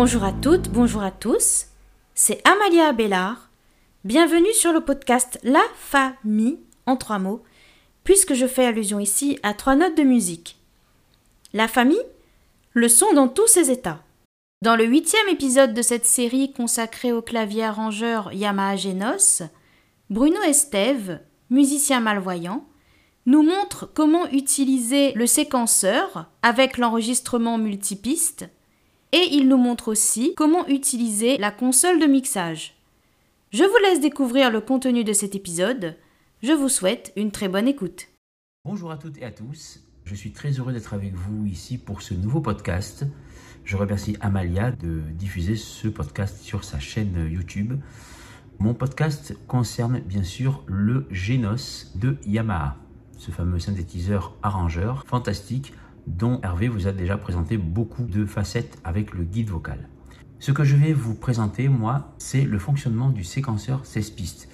Bonjour à toutes, bonjour à tous. C'est Amalia Abélard. Bienvenue sur le podcast La Famille en trois mots, puisque je fais allusion ici à trois notes de musique. La famille, le son dans tous ses états. Dans le huitième épisode de cette série consacrée au clavier arrangeur Yamaha Genos, Bruno Estève, musicien malvoyant, nous montre comment utiliser le séquenceur avec l'enregistrement multipiste et il nous montre aussi comment utiliser la console de mixage. Je vous laisse découvrir le contenu de cet épisode. Je vous souhaite une très bonne écoute. Bonjour à toutes et à tous. Je suis très heureux d'être avec vous ici pour ce nouveau podcast. Je remercie Amalia de diffuser ce podcast sur sa chaîne YouTube. Mon podcast concerne bien sûr le Genos de Yamaha ce fameux synthétiseur arrangeur fantastique dont Hervé vous a déjà présenté beaucoup de facettes avec le guide vocal. Ce que je vais vous présenter, moi, c'est le fonctionnement du séquenceur 16 pistes.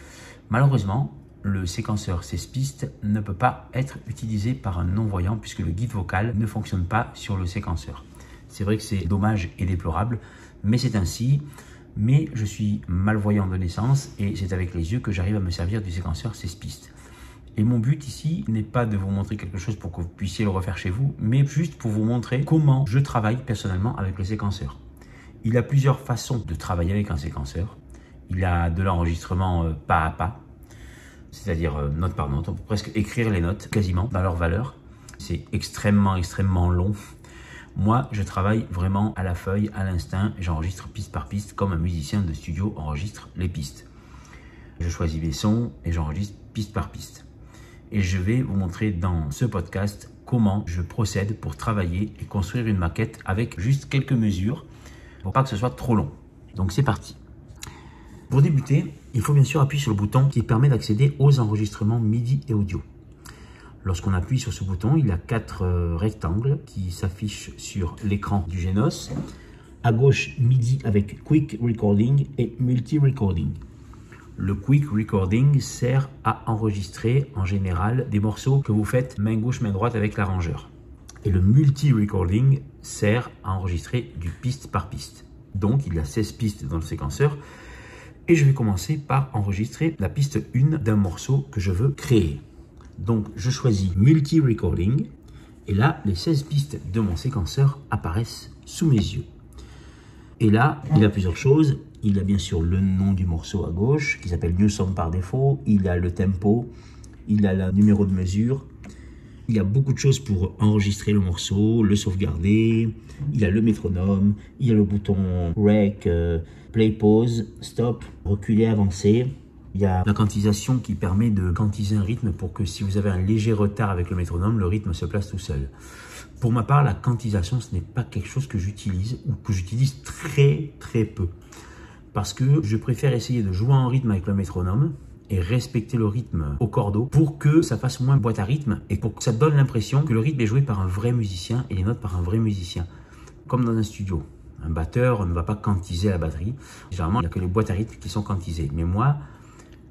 Malheureusement, le séquenceur 16 pistes ne peut pas être utilisé par un non-voyant puisque le guide vocal ne fonctionne pas sur le séquenceur. C'est vrai que c'est dommage et déplorable, mais c'est ainsi. Mais je suis malvoyant de naissance et c'est avec les yeux que j'arrive à me servir du séquenceur 16 pistes. Et mon but ici n'est pas de vous montrer quelque chose pour que vous puissiez le refaire chez vous, mais juste pour vous montrer comment je travaille personnellement avec le séquenceur. Il a plusieurs façons de travailler avec un séquenceur. Il a de l'enregistrement euh, pas à pas, c'est-à-dire euh, note par note. On peut presque écrire les notes quasiment dans leur valeur. C'est extrêmement, extrêmement long. Moi, je travaille vraiment à la feuille, à l'instinct. J'enregistre piste par piste comme un musicien de studio enregistre les pistes. Je choisis mes sons et j'enregistre piste par piste et je vais vous montrer dans ce podcast comment je procède pour travailler et construire une maquette avec juste quelques mesures pour pas que ce soit trop long. Donc c'est parti. Pour débuter, il faut bien sûr appuyer sur le bouton qui permet d'accéder aux enregistrements MIDI et audio. Lorsqu'on appuie sur ce bouton, il y a quatre euh, rectangles qui s'affichent sur l'écran du Genos. À gauche, MIDI avec Quick Recording et Multi Recording. Le quick recording sert à enregistrer en général des morceaux que vous faites main gauche, main droite avec l'arrangeur. Et le multi-recording sert à enregistrer du piste par piste. Donc il y a 16 pistes dans le séquenceur. Et je vais commencer par enregistrer la piste 1 d'un morceau que je veux créer. Donc je choisis multi-recording. Et là, les 16 pistes de mon séquenceur apparaissent sous mes yeux. Et là, il a plusieurs choses. Il a bien sûr le nom du morceau à gauche, qui s'appelle New Song par défaut. Il a le tempo, il a le numéro de mesure. Il y a beaucoup de choses pour enregistrer le morceau, le sauvegarder. Il a le métronome, il y a le bouton Rec, euh, Play, Pause, Stop, Reculer, Avancer. Il y a la quantisation qui permet de quantiser un rythme pour que si vous avez un léger retard avec le métronome, le rythme se place tout seul. Pour ma part, la quantisation, ce n'est pas quelque chose que j'utilise ou que j'utilise très très peu parce que je préfère essayer de jouer en rythme avec le métronome et respecter le rythme au cordeau pour que ça fasse moins boîte à rythme et pour que ça donne l'impression que le rythme est joué par un vrai musicien et les notes par un vrai musicien, comme dans un studio. Un batteur ne va pas quantiser la batterie. Généralement, il n'y a que les boîtes à rythme qui sont quantisées. Mais moi,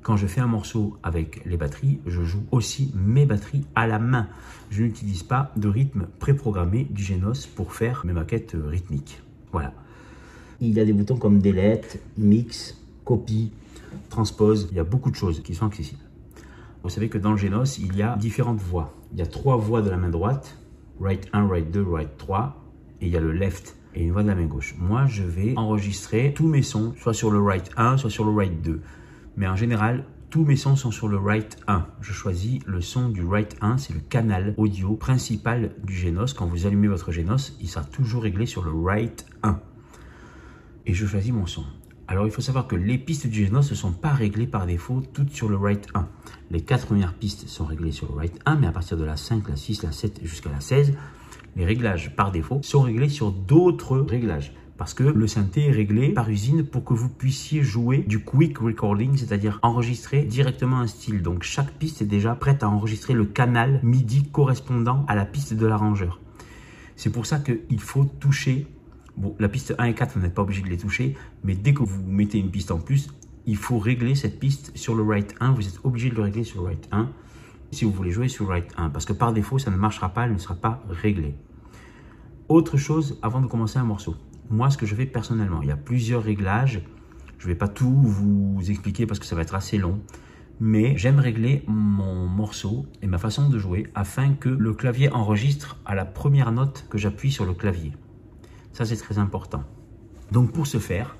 quand je fais un morceau avec les batteries, je joue aussi mes batteries à la main. Je n'utilise pas de rythme préprogrammé du Genos pour faire mes maquettes rythmiques. Voilà. Il y a des boutons comme Delete, Mix, Copy, Transpose. Il y a beaucoup de choses qui sont accessibles. Vous savez que dans le Genos, il y a différentes voix. Il y a trois voix de la main droite, right 1, right 2, right 3, et il y a le left et une voix de la main gauche. Moi, je vais enregistrer tous mes sons, soit sur le right 1, soit sur le right 2. Mais en général, tous mes sons sont sur le right 1. Je choisis le son du right 1, c'est le canal audio principal du Genos. Quand vous allumez votre Genos, il sera toujours réglé sur le right 1 et je choisis mon son. Alors il faut savoir que les pistes du Genos ne sont pas réglées par défaut toutes sur le Write 1. Les quatre premières pistes sont réglées sur le Write 1, mais à partir de la 5, la 6, la 7 jusqu'à la 16, les réglages par défaut sont réglés sur d'autres réglages. Parce que le synthé est réglé par usine pour que vous puissiez jouer du quick recording, c'est-à-dire enregistrer directement un style. Donc chaque piste est déjà prête à enregistrer le canal MIDI correspondant à la piste de l'arrangeur. C'est pour ça qu'il faut toucher Bon, la piste 1 et 4, vous n'êtes pas obligé de les toucher, mais dès que vous mettez une piste en plus, il faut régler cette piste sur le right 1. Vous êtes obligé de le régler sur le right 1 si vous voulez jouer sur right 1, parce que par défaut, ça ne marchera pas, elle ne sera pas réglée. Autre chose avant de commencer un morceau, moi ce que je fais personnellement. Il y a plusieurs réglages. Je ne vais pas tout vous expliquer parce que ça va être assez long. Mais j'aime régler mon morceau et ma façon de jouer afin que le clavier enregistre à la première note que j'appuie sur le clavier. Ça, c'est très important. Donc pour ce faire,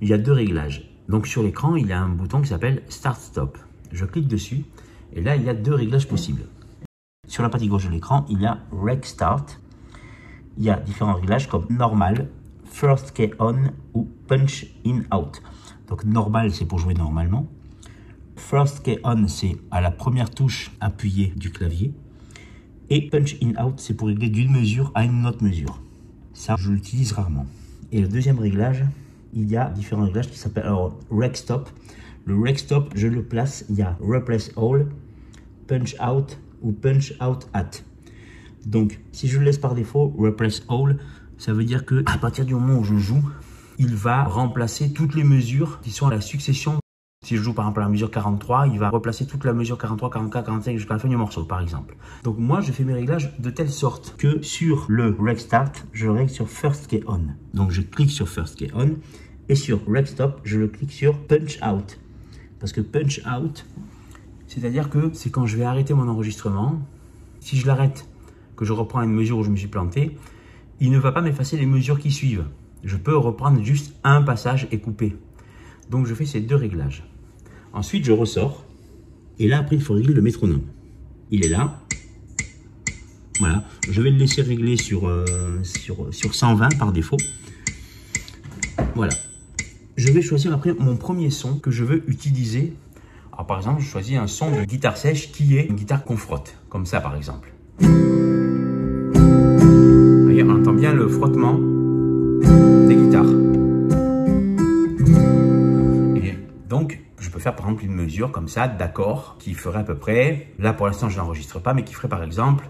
il y a deux réglages. Donc sur l'écran, il y a un bouton qui s'appelle Start Stop. Je clique dessus et là, il y a deux réglages possibles. Sur la partie gauche de l'écran, il y a Rec Start. Il y a différents réglages comme Normal, First Key On ou Punch In Out. Donc Normal, c'est pour jouer normalement. First Key On, c'est à la première touche appuyée du clavier. Et Punch In Out, c'est pour régler d'une mesure à une autre mesure. Ça, je l'utilise rarement. Et le deuxième réglage, il y a différents réglages qui s'appellent alors Rec Stop. Le Rec Stop, je le place, il y a Replace All, Punch Out ou Punch Out At. Donc, si je le laisse par défaut, Replace All, ça veut dire que à partir du moment où je joue, il va remplacer toutes les mesures qui sont à la succession. Si je joue par exemple à la mesure 43, il va replacer toute la mesure 43, 44, 45 jusqu'à la fin du morceau par exemple. Donc moi je fais mes réglages de telle sorte que sur le Rec Start, je règle sur First Key On. Donc je clique sur First Key On et sur Rec Stop, je le clique sur Punch Out. Parce que Punch Out, c'est-à-dire que c'est quand je vais arrêter mon enregistrement, si je l'arrête, que je reprends une mesure où je me suis planté, il ne va pas m'effacer les mesures qui suivent. Je peux reprendre juste un passage et couper. Donc je fais ces deux réglages. Ensuite, je ressors. Et là, après, il faut régler le métronome. Il est là. Voilà. Je vais le laisser régler sur, euh, sur, sur 120 par défaut. Voilà. Je vais choisir après mon premier son que je veux utiliser. Alors, par exemple, je choisis un son de guitare sèche qui est une guitare qu'on frotte. Comme ça, par exemple. Le frottement des guitares. Et donc, je peux faire par exemple une mesure comme ça d'accord qui ferait à peu près, là pour l'instant je n'enregistre pas, mais qui ferait par exemple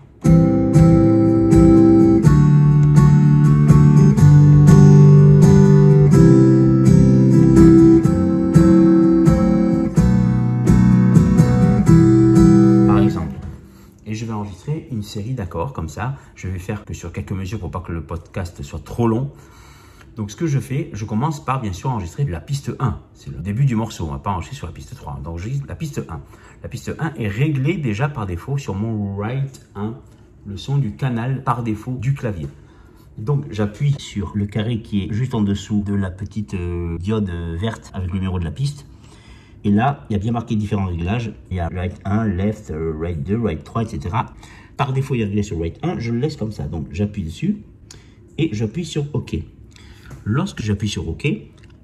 comme ça. Je vais faire que sur quelques mesures pour pas que le podcast soit trop long. Donc ce que je fais, je commence par bien sûr enregistrer la piste 1. C'est le début du morceau, on va pas enregistrer sur la piste 3. Donc la piste 1. La piste 1 est réglée déjà par défaut sur mon Right 1, le son du canal par défaut du clavier. Donc j'appuie sur le carré qui est juste en dessous de la petite euh, diode verte avec le numéro de la piste. Et là, il y a bien marqué différents réglages. Il y a right 1, left, euh, right 2, right 3, etc. Par défaut, il est réglé sur right 1. Je le laisse comme ça. Donc j'appuie dessus et j'appuie sur OK. Lorsque j'appuie sur OK,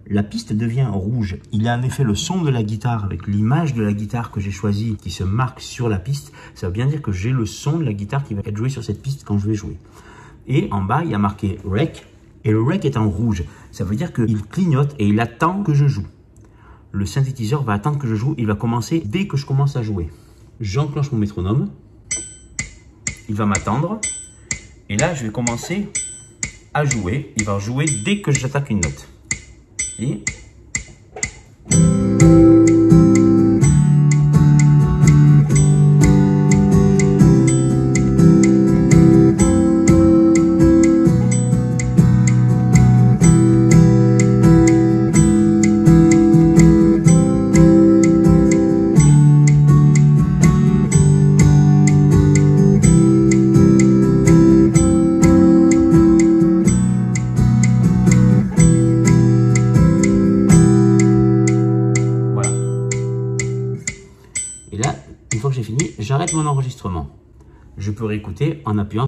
la piste devient rouge. Il a en effet le son de la guitare avec l'image de la guitare que j'ai choisie qui se marque sur la piste. Ça veut bien dire que j'ai le son de la guitare qui va être joué sur cette piste quand je vais jouer. Et en bas, il y a marqué Rec. Et le Rec est en rouge. Ça veut dire qu'il clignote et il attend que je joue. Le synthétiseur va attendre que je joue. Il va commencer dès que je commence à jouer. J'enclenche mon métronome. Il va m'attendre. Et là, je vais commencer à jouer. Il va jouer dès que j'attaque une note.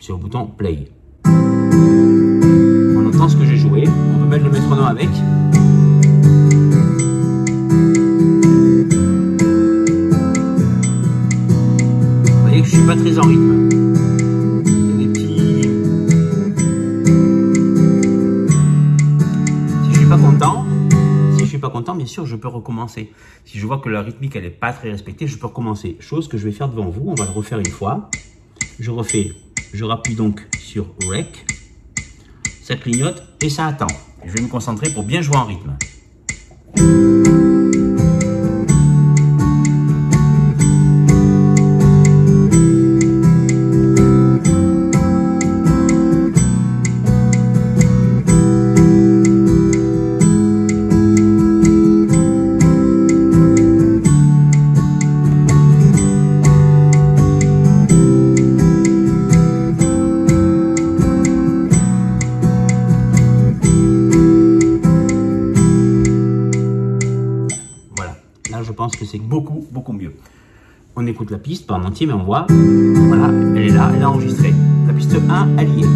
Sur le bouton play. On entend ce que j'ai joué. On peut mettre le métronome avec. Vous voyez que je suis pas très en rythme. Des petits. Si je suis pas content, si je suis pas content, bien sûr, je peux recommencer. Si je vois que la rythmique elle est pas très respectée, je peux recommencer. Chose que je vais faire devant vous. On va le refaire une fois. Je refais. Je rappuie donc sur Rec. Ça clignote et ça attend. Je vais me concentrer pour bien jouer en rythme. Mais on voit, voilà, elle est là, elle est enregistrée. La piste 1, elle y est.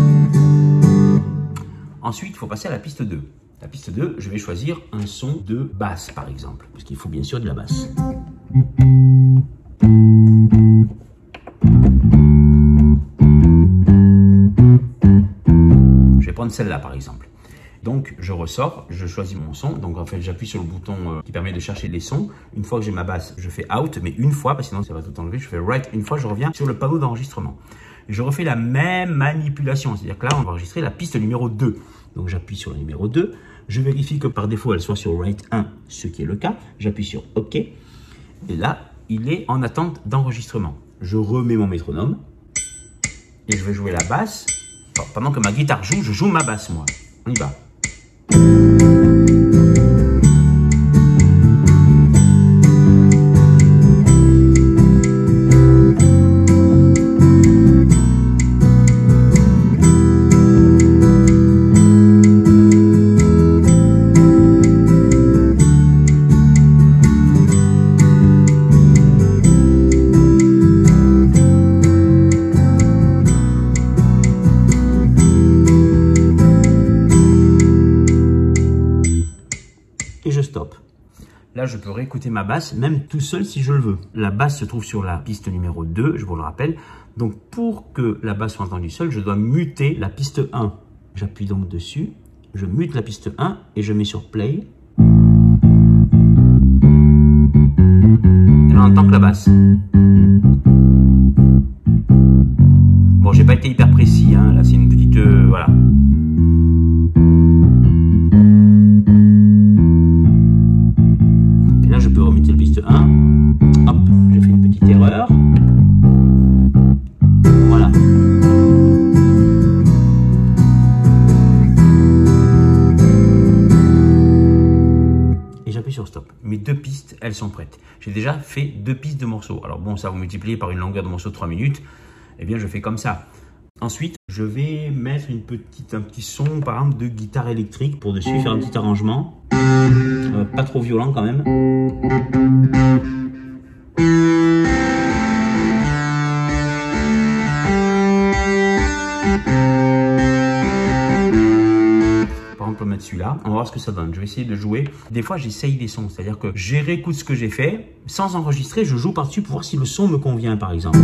Ensuite, il faut passer à la piste 2. La piste 2, je vais choisir un son de basse, par exemple, parce qu'il faut bien sûr de la basse. Je vais prendre celle-là, par exemple. Donc, je ressors, je choisis mon son. Donc, en fait, j'appuie sur le bouton euh, qui permet de chercher les sons. Une fois que j'ai ma basse, je fais out, mais une fois, parce que sinon ça va tout enlever. Je fais right une fois, je reviens sur le panneau d'enregistrement. Je refais la même manipulation. C'est-à-dire que là, on va enregistrer la piste numéro 2. Donc, j'appuie sur le numéro 2. Je vérifie que par défaut, elle soit sur right 1, ce qui est le cas. J'appuie sur OK. Et là, il est en attente d'enregistrement. Je remets mon métronome. Et je vais jouer la basse. pendant que ma guitare joue, je joue ma basse, moi. On y va. Thank you. Là, je peux réécouter ma basse, même tout seul si je le veux. La basse se trouve sur la piste numéro 2, je vous le rappelle. Donc, pour que la basse soit entendue seule, je dois muter la piste 1. J'appuie donc dessus, je mute la piste 1 et je mets sur play. Et on entend que la basse. Bon, j'ai pas été hyper précis, hein. là c'est une petite... Euh, voilà. Sur stop. Mes deux pistes, elles sont prêtes. J'ai déjà fait deux pistes de morceaux. Alors bon, ça vous multipliez par une longueur de morceau de 3 minutes. Eh bien, je fais comme ça. Ensuite, je vais mettre une petite, un petit son, par exemple, de guitare électrique pour dessus, faire un petit arrangement. Euh, pas trop violent quand même. celui-là. On va voir ce que ça donne. Je vais essayer de jouer. Des fois, j'essaye des sons. C'est-à-dire que je réécoute ce que j'ai fait. Sans enregistrer, je joue par-dessus pour voir si le son me convient, par exemple.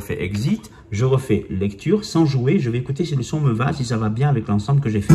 Refais exit, je refais lecture sans jouer, je vais écouter si le son me va, si ça va bien avec l'ensemble que j'ai fait.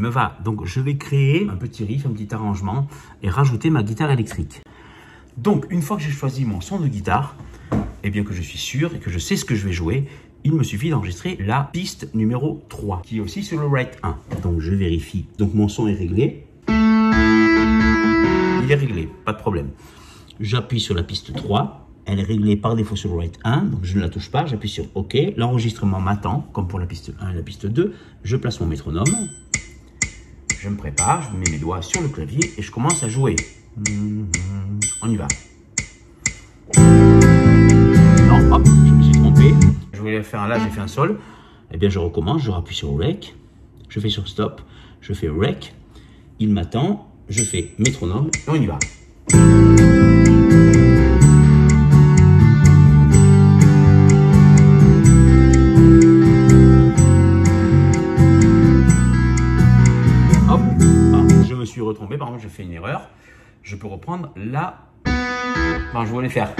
Me va. Donc je vais créer un petit riff, un petit arrangement et rajouter ma guitare électrique. Donc une fois que j'ai choisi mon son de guitare, et bien que je suis sûr et que je sais ce que je vais jouer, il me suffit d'enregistrer la piste numéro 3 qui est aussi sur le right 1. Donc je vérifie. Donc mon son est réglé. Il est réglé, pas de problème. J'appuie sur la piste 3 elle est réglée par défaut sur le Write 1, donc je ne la touche pas, j'appuie sur OK. L'enregistrement m'attend, comme pour la piste 1 et la piste 2. Je place mon métronome, je me prépare, je mets mes doigts sur le clavier et je commence à jouer. On y va. Non, hop, je me suis trompé. Je voulais faire un La, j'ai fait un Sol. Eh bien, je recommence, je rappuie sur Rec, je fais sur Stop, je fais Rec, il m'attend, je fais métronome et on y va. Je fais une erreur, je peux reprendre là. Bon, je voulais faire.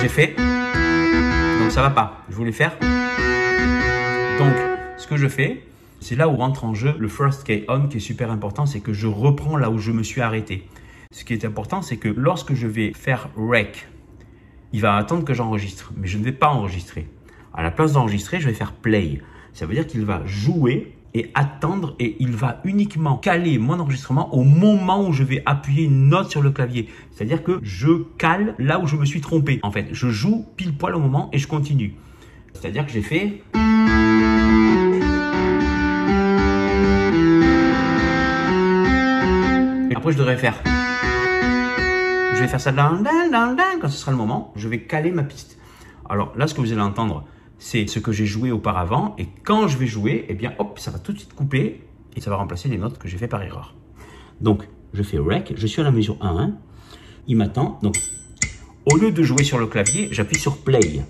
J'ai fait. Donc ça va pas. Je voulais faire. Donc, ce que je fais, c'est là où rentre en jeu le first key on qui est super important, c'est que je reprends là où je me suis arrêté. Ce qui est important, c'est que lorsque je vais faire rec, il va attendre que j'enregistre, mais je ne vais pas enregistrer. À la place d'enregistrer, je vais faire play. Ça veut dire qu'il va jouer et attendre et il va uniquement caler mon enregistrement au moment où je vais appuyer une note sur le clavier. C'est-à-dire que je cale là où je me suis trompé. En fait, je joue pile poil au moment et je continue. C'est-à-dire que j'ai fait... Et après, je devrais faire... Je vais faire ça quand ce sera le moment. Je vais caler ma piste. Alors là, ce que vous allez entendre, c'est ce que j'ai joué auparavant. Et quand je vais jouer, eh bien, hop, ça va tout de suite couper et ça va remplacer les notes que j'ai fait par erreur. Donc, je fais rec, je suis à la mesure 1. Il m'attend. Donc, au lieu de jouer sur le clavier, j'appuie sur play.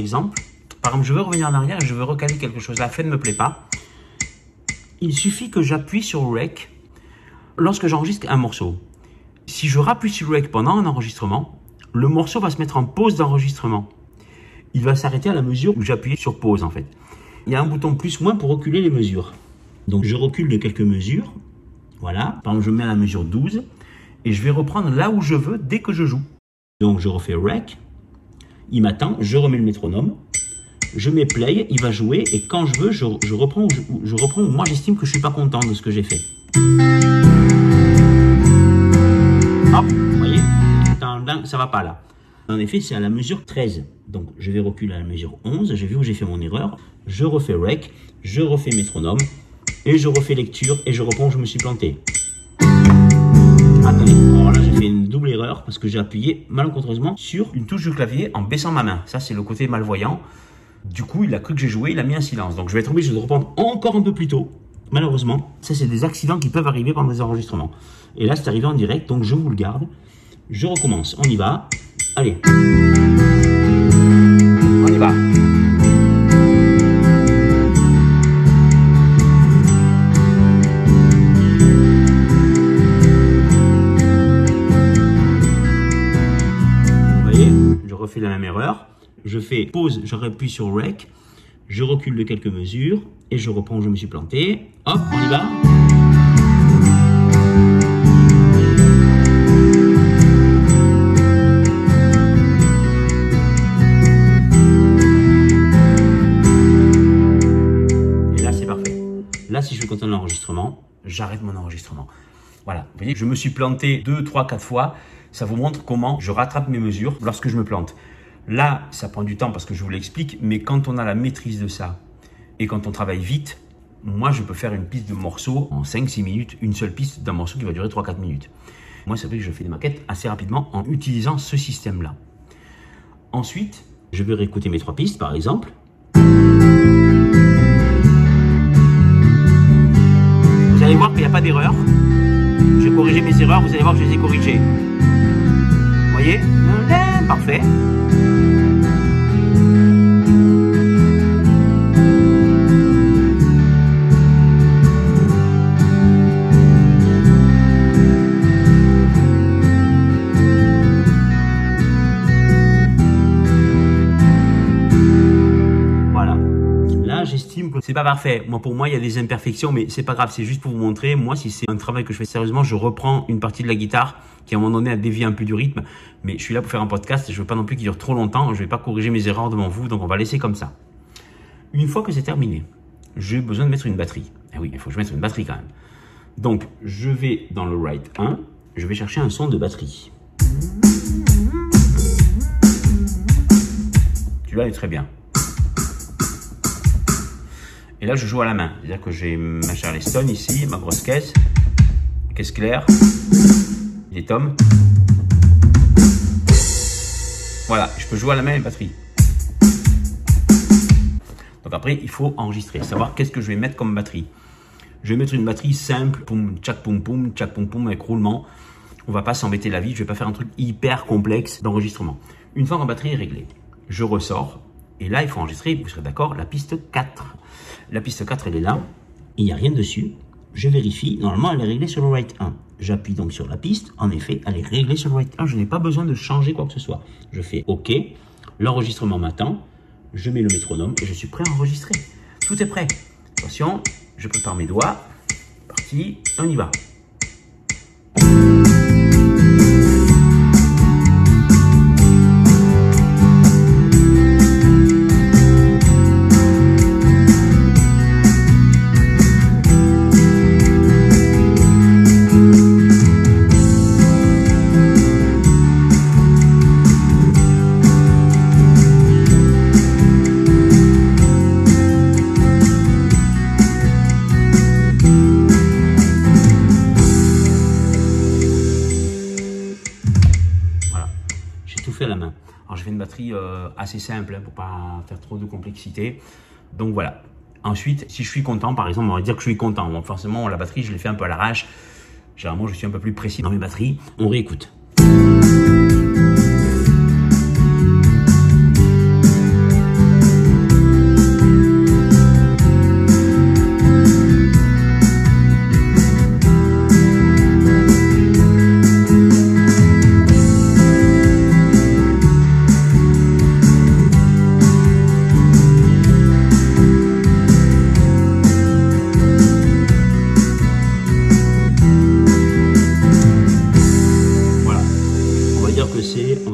Exemple, par exemple, je veux revenir en arrière et je veux recaler quelque chose, la fin ne me plaît pas, il suffit que j'appuie sur Rec lorsque j'enregistre un morceau. Si je rappuie sur Rec pendant un enregistrement, le morceau va se mettre en pause d'enregistrement. Il va s'arrêter à la mesure où j'appuie sur pause en fait. Il y a un bouton plus-moins pour reculer les mesures. Donc je recule de quelques mesures. Voilà. Par exemple, je mets à la mesure 12 et je vais reprendre là où je veux dès que je joue. Donc je refais Rec. Il m'attend, je remets le métronome, je mets play, il va jouer et quand je veux, je, reprends, je, je reprends moi j'estime que je suis pas content de ce que j'ai fait. Hop, vous voyez, ça va pas là. En effet, c'est à la mesure 13. Donc je vais reculer à la mesure 11, j'ai vu où j'ai fait mon erreur, je refais rec, je refais métronome et je refais lecture et je reprends où je me suis planté. Attendez, alors là j'ai fait une double erreur parce que j'ai appuyé malencontreusement sur une touche du clavier en baissant ma main. Ça c'est le côté malvoyant. Du coup, il a cru que j'ai joué, il a mis un silence. Donc je vais être obligé de reprendre encore un peu plus tôt. Malheureusement, ça c'est des accidents qui peuvent arriver pendant des enregistrements. Et là c'est arrivé en direct, donc je vous le garde. Je recommence, on y va. Allez. On y va. Refais la même erreur. Je fais pause, je rappuie sur rec, je recule de quelques mesures et je reprends où je me suis planté. Hop, on y va. Et là, c'est parfait. Là, si je veux continuer l'enregistrement, j'arrête mon enregistrement. Voilà, vous voyez, je me suis planté 2, 3, 4 fois. Ça vous montre comment je rattrape mes mesures lorsque je me plante. Là, ça prend du temps parce que je vous l'explique, mais quand on a la maîtrise de ça et quand on travaille vite, moi, je peux faire une piste de morceau en 5-6 minutes, une seule piste d'un morceau qui va durer 3-4 minutes. Moi, ça fait que je fais des maquettes assez rapidement en utilisant ce système-là. Ensuite, je vais réécouter mes trois pistes, par exemple. Vous allez voir qu'il n'y a pas d'erreur. J'ai corrigé mes erreurs, vous allez voir que je les ai corrigées. Vous voyez? Parfait. C'est pas parfait. Moi, pour moi, il y a des imperfections, mais c'est pas grave. C'est juste pour vous montrer. Moi, si c'est un travail que je fais sérieusement, je reprends une partie de la guitare qui, à un moment donné, a dévié un peu du rythme. Mais je suis là pour faire un podcast je veux pas non plus qu'il dure trop longtemps. Je vais pas corriger mes erreurs devant vous, donc on va laisser comme ça. Une fois que c'est terminé, j'ai besoin de mettre une batterie. Eh oui, il faut que je mette une batterie quand même. Donc, je vais dans le Write 1, je vais chercher un son de batterie. Celui-là est très bien. Et là, je joue à la main. C'est-à-dire que j'ai ma Charleston ici, ma grosse caisse, caisse claire, les tomes. Voilà, je peux jouer à la main les batteries. Donc après, il faut enregistrer, savoir qu'est-ce que je vais mettre comme batterie. Je vais mettre une batterie simple, poum, tchac, poum, poum, tchac, poum, poum, avec roulement. On va pas s'embêter la vie, je vais pas faire un truc hyper complexe d'enregistrement. Une fois que ma batterie est réglée, je ressors, et là, il faut enregistrer, vous serez d'accord, la piste 4. La piste 4, elle est là. Il n'y a rien dessus. Je vérifie. Normalement, elle est réglée sur le write 1. J'appuie donc sur la piste. En effet, elle est réglée sur le write 1. Je n'ai pas besoin de changer quoi que ce soit. Je fais OK. L'enregistrement m'attend. Je mets le métronome et je suis prêt à enregistrer. Tout est prêt. Attention, je prépare mes doigts. Parti, on y va. Simple pour pas faire trop de complexité. Donc voilà. Ensuite, si je suis content, par exemple, on va dire que je suis content. Forcément, la batterie, je l'ai fait un peu à l'arrache. Généralement, je suis un peu plus précis dans mes batteries. On réécoute.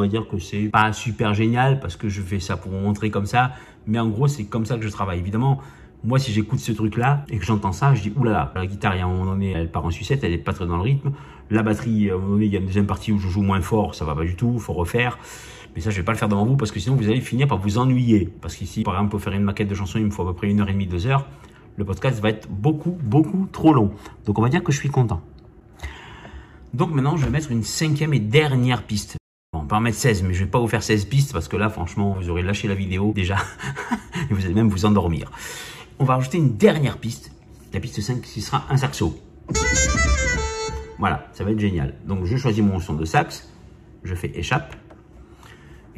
Dire que c'est pas super génial parce que je fais ça pour montrer comme ça, mais en gros, c'est comme ça que je travaille. Évidemment, moi, si j'écoute ce truc-là et que j'entends ça, je dis oulala, la guitare, il y a un moment donné, elle part en sucette, elle est pas très dans le rythme. La batterie, à un moment donné, il y a une deuxième partie où je joue moins fort, ça va pas du tout, faut refaire. Mais ça, je vais pas le faire devant vous parce que sinon, vous allez finir par vous ennuyer. Parce qu'ici, par exemple, pour faire une maquette de chanson, il me faut à peu près une heure et demie, deux heures. Le podcast va être beaucoup, beaucoup trop long. Donc, on va dire que je suis content. Donc maintenant, je vais mettre une cinquième et dernière piste on peut en mettre 16, mais je vais pas vous faire 16 pistes parce que là, franchement, vous aurez lâché la vidéo déjà et vous allez même vous endormir. On va rajouter une dernière piste, la piste 5 qui sera un saxo. Voilà, ça va être génial. Donc je choisis mon son de sax, je fais échappe.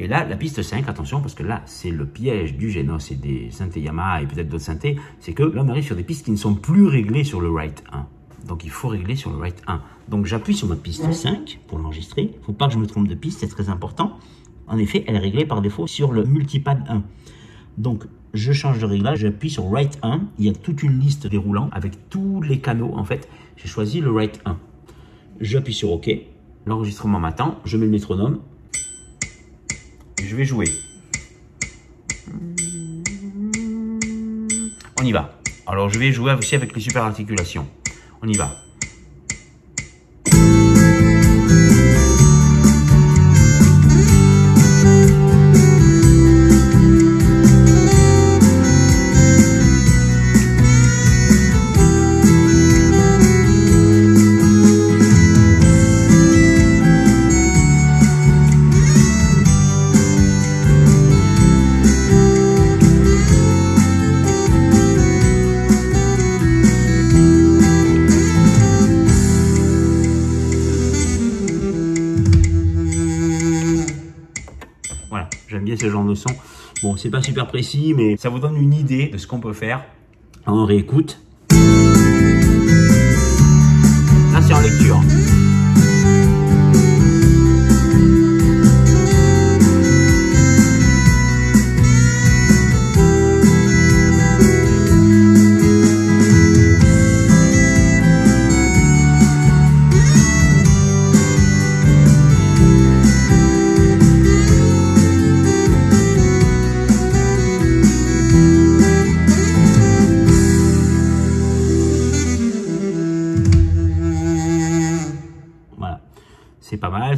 Et là, la piste 5, attention, parce que là, c'est le piège du Genos et des synthés Yamaha et peut-être d'autres synthés, c'est que là, on arrive sur des pistes qui ne sont plus réglées sur le Write 1. Donc il faut régler sur le write 1. Donc j'appuie sur ma piste 5 pour l'enregistrer. Il ne faut pas que je me trompe de piste, c'est très important. En effet, elle est réglée par défaut sur le multipad 1. Donc je change de réglage, j'appuie sur write 1. Il y a toute une liste déroulant avec tous les canaux en fait. J'ai choisi le write 1. J'appuie sur OK. L'enregistrement m'attend. Je mets le métronome. je vais jouer. On y va. Alors je vais jouer aussi avec les super articulations. On y va. ce c'est pas super précis, mais ça vous donne une idée de ce qu'on peut faire. On réécoute.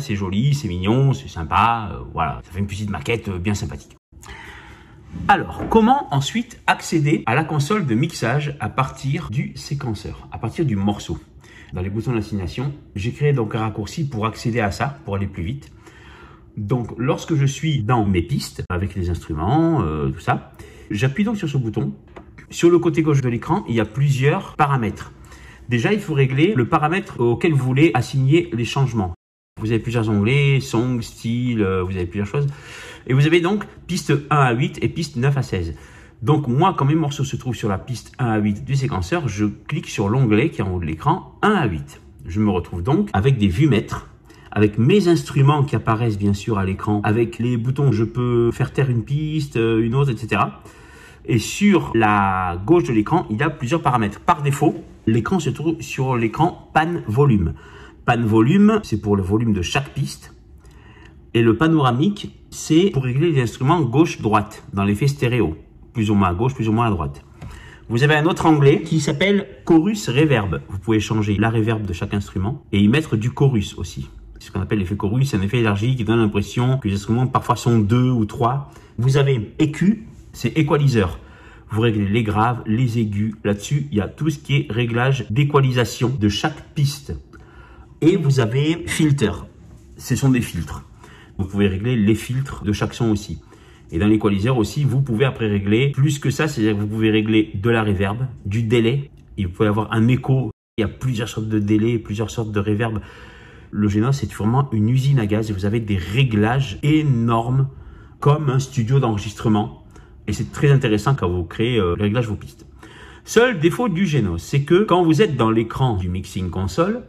C'est joli, c'est mignon, c'est sympa, euh, voilà, ça fait une petite maquette euh, bien sympathique. Alors, comment ensuite accéder à la console de mixage à partir du séquenceur, à partir du morceau? Dans les boutons d'assignation, j'ai créé donc un raccourci pour accéder à ça, pour aller plus vite. Donc, lorsque je suis dans mes pistes, avec les instruments, euh, tout ça, j'appuie donc sur ce bouton. Sur le côté gauche de l'écran, il y a plusieurs paramètres. Déjà, il faut régler le paramètre auquel vous voulez assigner les changements. Vous avez plusieurs onglets, song, style, euh, vous avez plusieurs choses. Et vous avez donc piste 1 à 8 et piste 9 à 16. Donc moi, quand mes morceaux se trouvent sur la piste 1 à 8 du séquenceur, je clique sur l'onglet qui est en haut de l'écran 1 à 8. Je me retrouve donc avec des vues maîtres, avec mes instruments qui apparaissent bien sûr à l'écran, avec les boutons je peux faire taire une piste, euh, une autre, etc. Et sur la gauche de l'écran, il y a plusieurs paramètres. Par défaut, l'écran se trouve sur l'écran pan volume. Pan volume, c'est pour le volume de chaque piste. Et le panoramique, c'est pour régler les instruments gauche-droite dans l'effet stéréo, plus ou moins à gauche, plus ou moins à droite. Vous avez un autre onglet qui s'appelle Chorus Reverb. Vous pouvez changer la reverb de chaque instrument et y mettre du chorus aussi. C'est ce qu'on appelle l'effet chorus, c'est un effet élargi qui donne l'impression que les instruments parfois sont deux ou trois. Vous avez EQ, c'est Equalizer. Vous réglez les graves, les aigus. Là-dessus, il y a tout ce qui est réglage d'équalisation de chaque piste. Et vous avez Filter. Ce sont des filtres. Vous pouvez régler les filtres de chaque son aussi. Et dans l'équaliseur aussi, vous pouvez après régler plus que ça, c'est-à-dire que vous pouvez régler de la reverb, du délai, et vous pouvez avoir un écho. Il y a plusieurs sortes de délais, plusieurs sortes de reverb. Le Genos, c'est vraiment une usine à gaz et vous avez des réglages énormes comme un studio d'enregistrement. Et c'est très intéressant quand vous créez euh, le réglage vos pistes. Seul défaut du Genos, c'est que quand vous êtes dans l'écran du mixing console,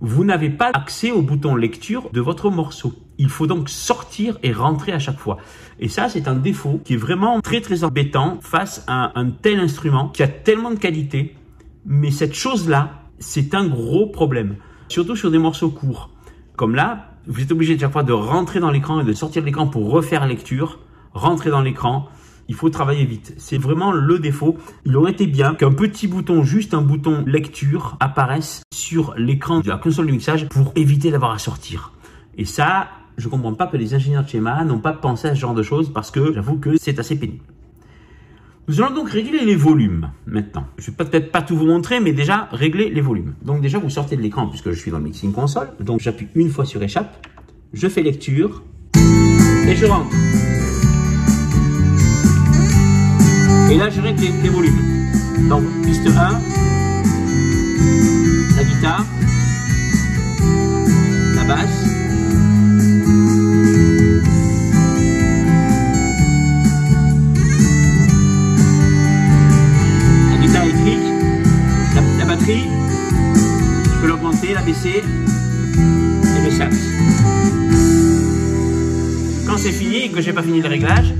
vous n'avez pas accès au bouton lecture de votre morceau. Il faut donc sortir et rentrer à chaque fois. Et ça, c'est un défaut qui est vraiment très très embêtant face à un tel instrument qui a tellement de qualité. Mais cette chose-là, c'est un gros problème. Surtout sur des morceaux courts. Comme là, vous êtes obligé chaque fois de rentrer dans l'écran et de sortir de l'écran pour refaire lecture. Rentrer dans l'écran, il faut travailler vite. C'est vraiment le défaut. Il aurait été bien qu'un petit bouton, juste un bouton lecture, apparaisse sur l'écran de la console de mixage pour éviter d'avoir à sortir. Et ça, je comprends pas que les ingénieurs de schéma n'ont pas pensé à ce genre de choses parce que j'avoue que c'est assez pénible. Nous allons donc régler les volumes maintenant. Je vais peut-être pas tout vous montrer, mais déjà régler les volumes. Donc déjà, vous sortez de l'écran puisque je suis dans le mixing console. Donc j'appuie une fois sur échappe, je fais lecture et je rentre. Et là, je règle les, volumes. Donc, piste 1, la guitare, la basse, la guitare électrique, la, batterie, je peux l'augmenter, la baisser, et le sax. Quand c'est fini et que j'ai pas fini le réglage,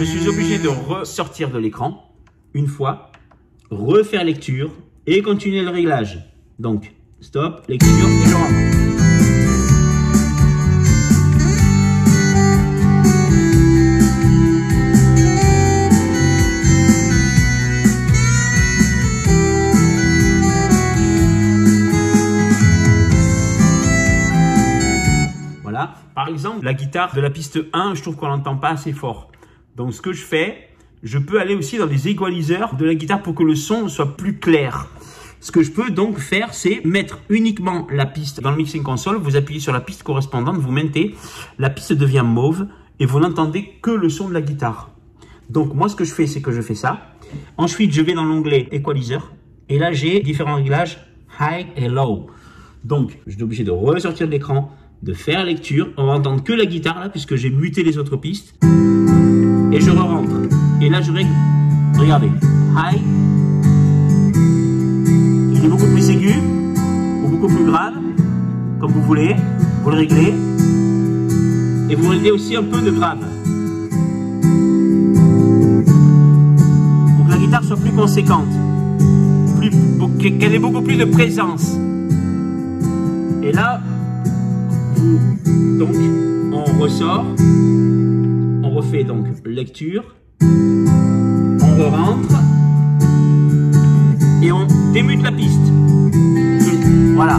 je suis obligé de ressortir de l'écran une fois, refaire lecture et continuer le réglage. Donc, stop, lecture et je rentre. Voilà. Par exemple, la guitare de la piste 1, je trouve qu'on l'entend pas assez fort. Donc ce que je fais, je peux aller aussi dans les égaliseurs de la guitare pour que le son soit plus clair. Ce que je peux donc faire, c'est mettre uniquement la piste dans le mixing console. Vous appuyez sur la piste correspondante, vous mettez, la piste devient mauve et vous n'entendez que le son de la guitare. Donc moi, ce que je fais, c'est que je fais ça. Ensuite, je vais dans l'onglet Equalizer et là, j'ai différents réglages high et low. Donc, je suis obligé de ressortir de l'écran, de faire lecture. On va entendre que la guitare là, puisque j'ai muté les autres pistes et je re-rentre. Et là, je règle, regardez, high, il est beaucoup plus aigu ou beaucoup plus grave, comme vous voulez, vous le réglez, et vous réglez aussi un peu de grave. Pour que la guitare soit plus conséquente, qu'elle ait beaucoup plus de présence. Et là, donc, on ressort refait donc lecture, on re rentre et on démute la piste. Voilà.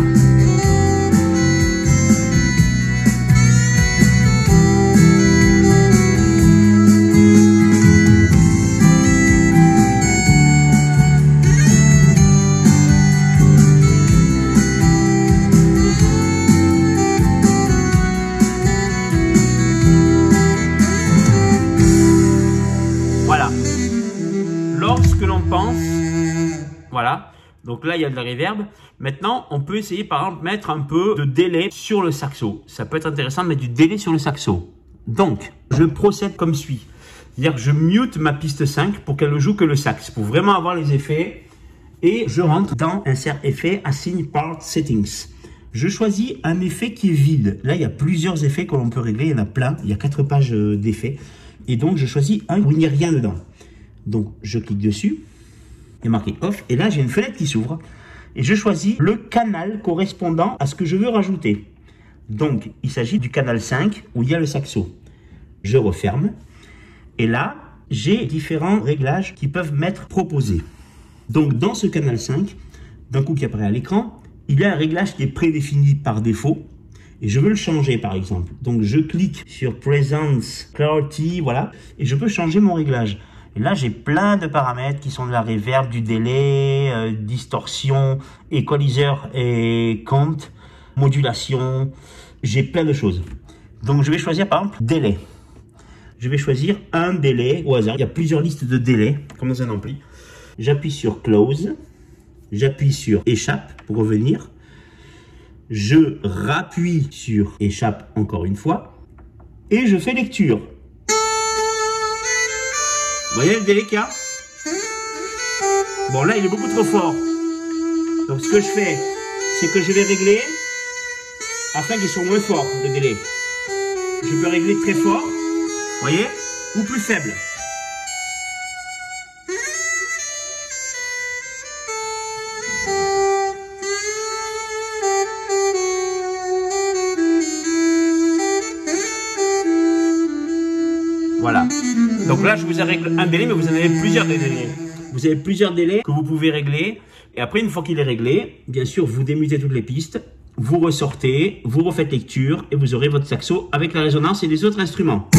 Donc là, il y a de la reverb. Maintenant, on peut essayer par exemple mettre un peu de délai sur le saxo. Ça peut être intéressant de mettre du délai sur le saxo. Donc, je procède comme suit. C'est-à-dire que je mute ma piste 5 pour qu'elle ne joue que le sax, pour vraiment avoir les effets. Et je rentre dans Insert effet, Assign Part Settings. Je choisis un effet qui est vide. Là, il y a plusieurs effets que l'on peut régler. Il y en a plein. Il y a quatre pages euh, d'effets. Et donc, je choisis un où il n'y a rien dedans. Donc, je clique dessus. Il marqué Off. Et là, j'ai une fenêtre qui s'ouvre. Et je choisis le canal correspondant à ce que je veux rajouter. Donc, il s'agit du canal 5 où il y a le saxo. Je referme. Et là, j'ai différents réglages qui peuvent m'être proposés. Donc, dans ce canal 5, d'un coup qui apparaît à l'écran, il y a un réglage qui est prédéfini par défaut et je veux le changer par exemple. Donc je clique sur Presence, Clarity, voilà, et je peux changer mon réglage. Et là, j'ai plein de paramètres qui sont de la reverb, du délai, euh, distorsion, equalizer et count, modulation. J'ai plein de choses. Donc je vais choisir par exemple délai. Je vais choisir un délai au hasard. Il y a plusieurs listes de délais, comme dans un ampli. J'appuie sur Close. J'appuie sur Échappe pour revenir. Je rappuie sur Échappe encore une fois. Et je fais lecture. Vous voyez le délai qu'il y a Bon, là, il est beaucoup trop fort. Donc, ce que je fais, c'est que je vais régler afin qu'il soit moins fort, le délai. Je peux régler très fort, vous voyez, ou plus faible. Vous réglé un délai, mais vous en avez plusieurs délais. Vous avez plusieurs délais que vous pouvez régler. Et après, une fois qu'il est réglé, bien sûr, vous démutez toutes les pistes, vous ressortez, vous refaites lecture et vous aurez votre saxo avec la résonance et les autres instruments.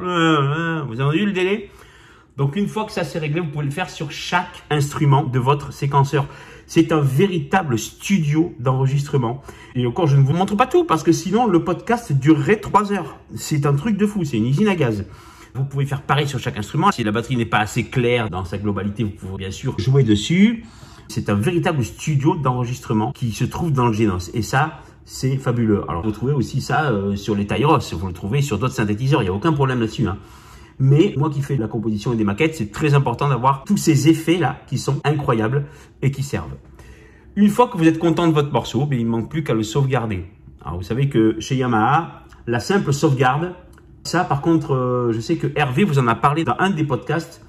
Euh, euh, vous avez entendu le délai Donc une fois que ça s'est réglé, vous pouvez le faire sur chaque instrument de votre séquenceur. C'est un véritable studio d'enregistrement. Et encore, je ne vous montre pas tout parce que sinon le podcast durerait 3 heures. C'est un truc de fou, c'est une usine à gaz. Vous pouvez faire pareil sur chaque instrument. Si la batterie n'est pas assez claire dans sa globalité, vous pouvez bien sûr jouer dessus. C'est un véritable studio d'enregistrement qui se trouve dans le Genos. Et ça, c'est fabuleux. Alors, vous trouvez aussi ça euh, sur les Tyros. Vous le trouvez sur d'autres synthétiseurs. Il n'y a aucun problème là-dessus. Hein. Mais moi qui fais de la composition et des maquettes, c'est très important d'avoir tous ces effets-là qui sont incroyables et qui servent. Une fois que vous êtes content de votre morceau, ben, il ne manque plus qu'à le sauvegarder. Alors, vous savez que chez Yamaha, la simple sauvegarde, ça par contre, euh, je sais que Hervé vous en a parlé dans un des podcasts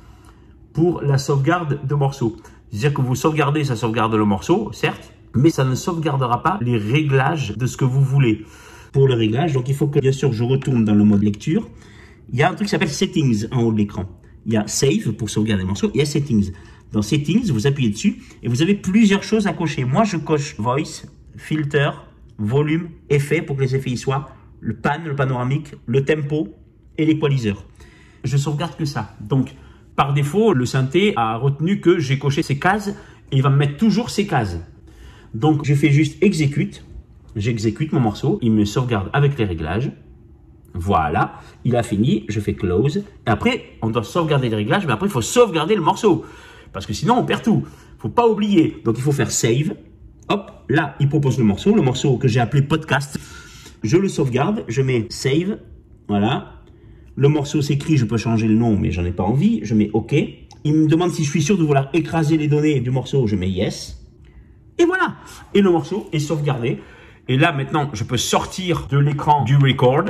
pour la sauvegarde de morceaux. C'est-à-dire que vous sauvegardez, ça sauvegarde le morceau, certes, mais ça ne sauvegardera pas les réglages de ce que vous voulez. Pour le réglage, donc il faut que bien sûr je retourne dans le mode lecture. Il y a un truc qui s'appelle Settings en haut de l'écran. Il y a Save pour sauvegarder le morceau, il y a Settings. Dans Settings, vous appuyez dessus et vous avez plusieurs choses à cocher. Moi, je coche Voice, Filter, Volume, Effet pour que les effets y soient, le pan, le panoramique, le tempo et l'equalizer. Je sauvegarde que ça. Donc, par défaut, le synthé a retenu que j'ai coché ces cases et il va me mettre toujours ces cases. Donc, je fais juste exécute. J'exécute mon morceau. Il me sauvegarde avec les réglages. Voilà, il a fini, je fais close. Et après, on doit sauvegarder les réglages, mais après, il faut sauvegarder le morceau. Parce que sinon, on perd tout. faut pas oublier. Donc, il faut faire save. Hop, là, il propose le morceau, le morceau que j'ai appelé podcast. Je le sauvegarde, je mets save. Voilà. Le morceau s'écrit, je peux changer le nom, mais j'en ai pas envie. Je mets OK. Il me demande si je suis sûr de vouloir écraser les données du morceau. Je mets yes. Et voilà. Et le morceau est sauvegardé. Et là, maintenant, je peux sortir de l'écran du record.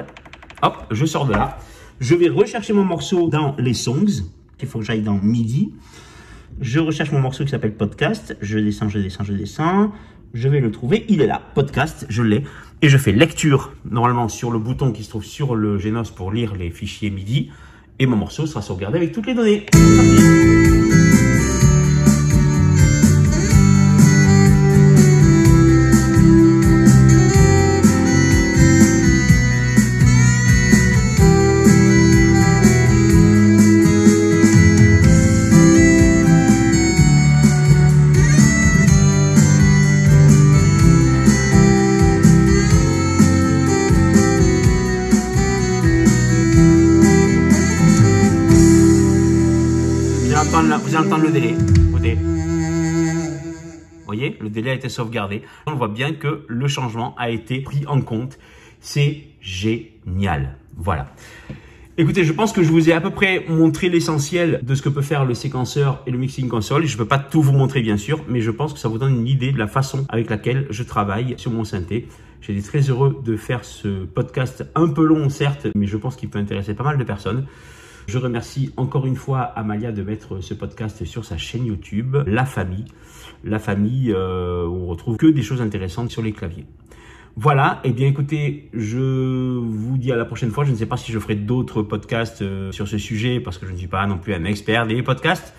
Hop, je sors de là. Je vais rechercher mon morceau dans les songs. Il faut que j'aille dans MIDI. Je recherche mon morceau qui s'appelle podcast. Je descends, je descends, je descends. Je vais le trouver. Il est là. Podcast, je l'ai. Et je fais lecture, normalement, sur le bouton qui se trouve sur le Genos pour lire les fichiers MIDI. et mon morceau sera sauvegardé avec toutes les données. Sauvegardé. On voit bien que le changement a été pris en compte. C'est génial. Voilà. Écoutez, je pense que je vous ai à peu près montré l'essentiel de ce que peut faire le séquenceur et le mixing console. Je ne peux pas tout vous montrer, bien sûr, mais je pense que ça vous donne une idée de la façon avec laquelle je travaille sur mon synthé. J'étais très heureux de faire ce podcast un peu long, certes, mais je pense qu'il peut intéresser pas mal de personnes. Je remercie encore une fois Amalia de mettre ce podcast sur sa chaîne YouTube, La Famille. La Famille, euh, où on retrouve que des choses intéressantes sur les claviers. Voilà, et bien écoutez, je vous dis à la prochaine fois. Je ne sais pas si je ferai d'autres podcasts euh, sur ce sujet parce que je ne suis pas non plus un expert des podcasts.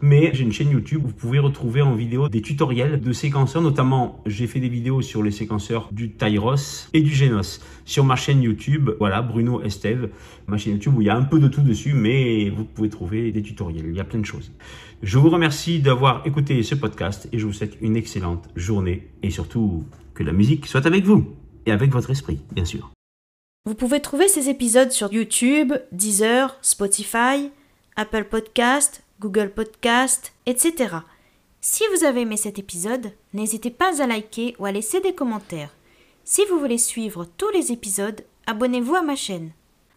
Mais j'ai une chaîne YouTube où vous pouvez retrouver en vidéo des tutoriels de séquenceurs. Notamment, j'ai fait des vidéos sur les séquenceurs du Tyros et du Genos. Sur ma chaîne YouTube, voilà, Bruno Esteve. Ma chaîne YouTube où il y a un peu de tout dessus, mais vous pouvez trouver des tutoriels. Il y a plein de choses. Je vous remercie d'avoir écouté ce podcast et je vous souhaite une excellente journée et surtout que la musique soit avec vous et avec votre esprit, bien sûr. Vous pouvez trouver ces épisodes sur YouTube, Deezer, Spotify, Apple Podcast, Google Podcast, etc. Si vous avez aimé cet épisode, n'hésitez pas à liker ou à laisser des commentaires. Si vous voulez suivre tous les épisodes, abonnez-vous à ma chaîne.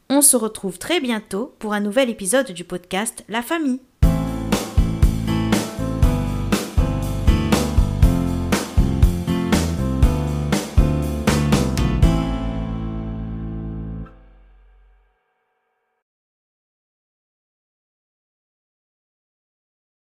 On se retrouve très bientôt pour un nouvel épisode du podcast La Famille.